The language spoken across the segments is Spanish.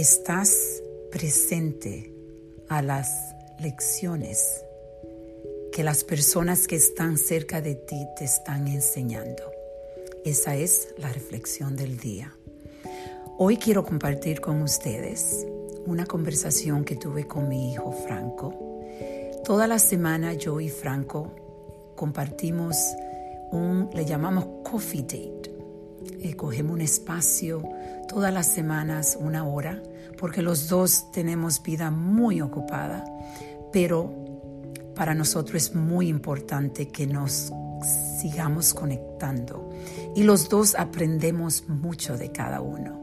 estás presente a las lecciones que las personas que están cerca de ti te están enseñando. Esa es la reflexión del día. Hoy quiero compartir con ustedes una conversación que tuve con mi hijo Franco. Toda la semana yo y Franco compartimos un, le llamamos coffee date. Eh, cogemos un espacio todas las semanas, una hora, porque los dos tenemos vida muy ocupada, pero para nosotros es muy importante que nos sigamos conectando y los dos aprendemos mucho de cada uno.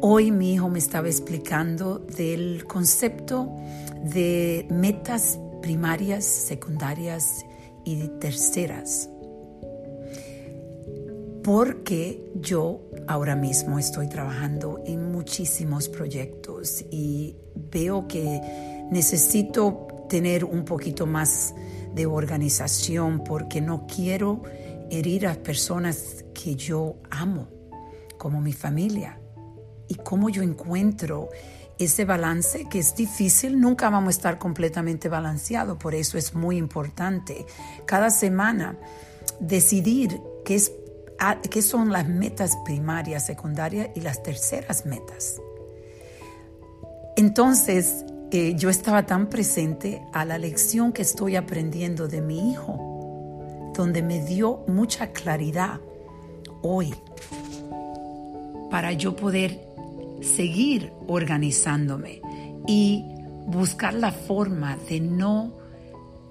Hoy mi hijo me estaba explicando del concepto de metas primarias, secundarias y terceras. Porque yo ahora mismo estoy trabajando en muchísimos proyectos y veo que necesito tener un poquito más de organización porque no quiero herir a personas que yo amo, como mi familia. Y cómo yo encuentro ese balance que es difícil, nunca vamos a estar completamente balanceado, por eso es muy importante cada semana decidir qué, es, qué son las metas primarias, secundarias y las terceras metas. Entonces, eh, yo estaba tan presente a la lección que estoy aprendiendo de mi hijo, donde me dio mucha claridad hoy para yo poder seguir organizándome y buscar la forma de no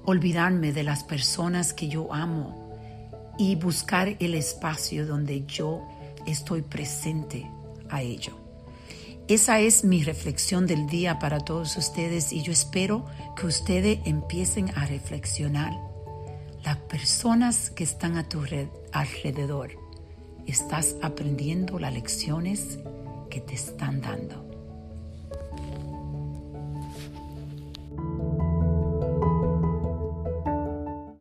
olvidarme de las personas que yo amo y buscar el espacio donde yo estoy presente a ello. Esa es mi reflexión del día para todos ustedes y yo espero que ustedes empiecen a reflexionar. Las personas que están a tu alrededor, ¿estás aprendiendo las lecciones que te están dando.